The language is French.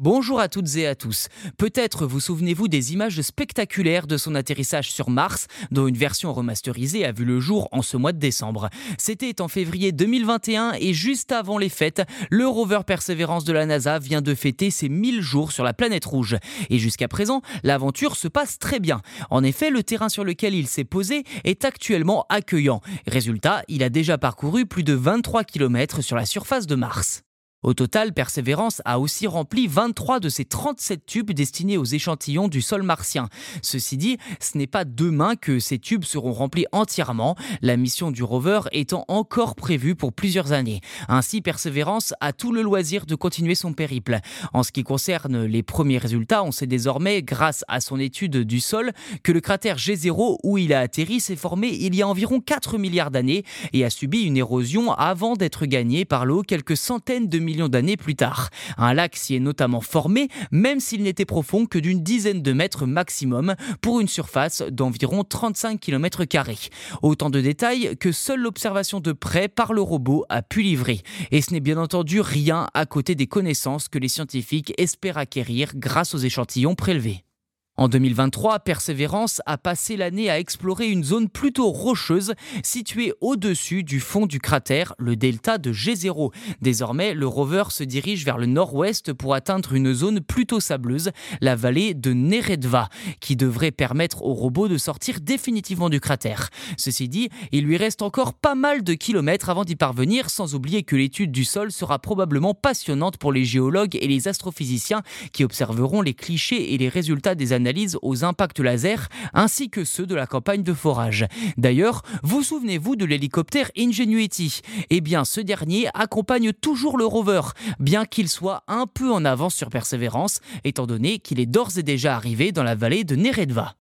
Bonjour à toutes et à tous. Peut-être vous souvenez-vous des images spectaculaires de son atterrissage sur Mars, dont une version remasterisée a vu le jour en ce mois de décembre. C'était en février 2021 et juste avant les fêtes, le rover Perseverance de la NASA vient de fêter ses 1000 jours sur la planète rouge. Et jusqu'à présent, l'aventure se passe très bien. En effet, le terrain sur lequel il s'est posé est actuellement accueillant. Résultat, il a déjà parcouru plus de 23 km sur la surface de Mars. Au total, Perseverance a aussi rempli 23 de ses 37 tubes destinés aux échantillons du sol martien. Ceci dit, ce n'est pas demain que ces tubes seront remplis entièrement, la mission du rover étant encore prévue pour plusieurs années. Ainsi, Perseverance a tout le loisir de continuer son périple. En ce qui concerne les premiers résultats, on sait désormais, grâce à son étude du sol, que le cratère G0 où il a atterri s'est formé il y a environ 4 milliards d'années et a subi une érosion avant d'être gagné par l'eau quelques centaines de d'années plus tard. Un lac s'y est notamment formé, même s'il n'était profond que d'une dizaine de mètres maximum, pour une surface d'environ 35 km. Autant de détails que seule l'observation de près par le robot a pu livrer. Et ce n'est bien entendu rien à côté des connaissances que les scientifiques espèrent acquérir grâce aux échantillons prélevés. En 2023, Perseverance a passé l'année à explorer une zone plutôt rocheuse située au-dessus du fond du cratère, le delta de G0. Désormais, le rover se dirige vers le nord-ouest pour atteindre une zone plutôt sableuse, la vallée de Neredva, qui devrait permettre au robot de sortir définitivement du cratère. Ceci dit, il lui reste encore pas mal de kilomètres avant d'y parvenir, sans oublier que l'étude du sol sera probablement passionnante pour les géologues et les astrophysiciens qui observeront les clichés et les résultats des aux impacts laser ainsi que ceux de la campagne de forage. D'ailleurs, vous souvenez-vous de l'hélicoptère Ingenuity? Eh bien, ce dernier accompagne toujours le rover, bien qu'il soit un peu en avance sur Perseverance, étant donné qu'il est d'ores et déjà arrivé dans la vallée de Neredva.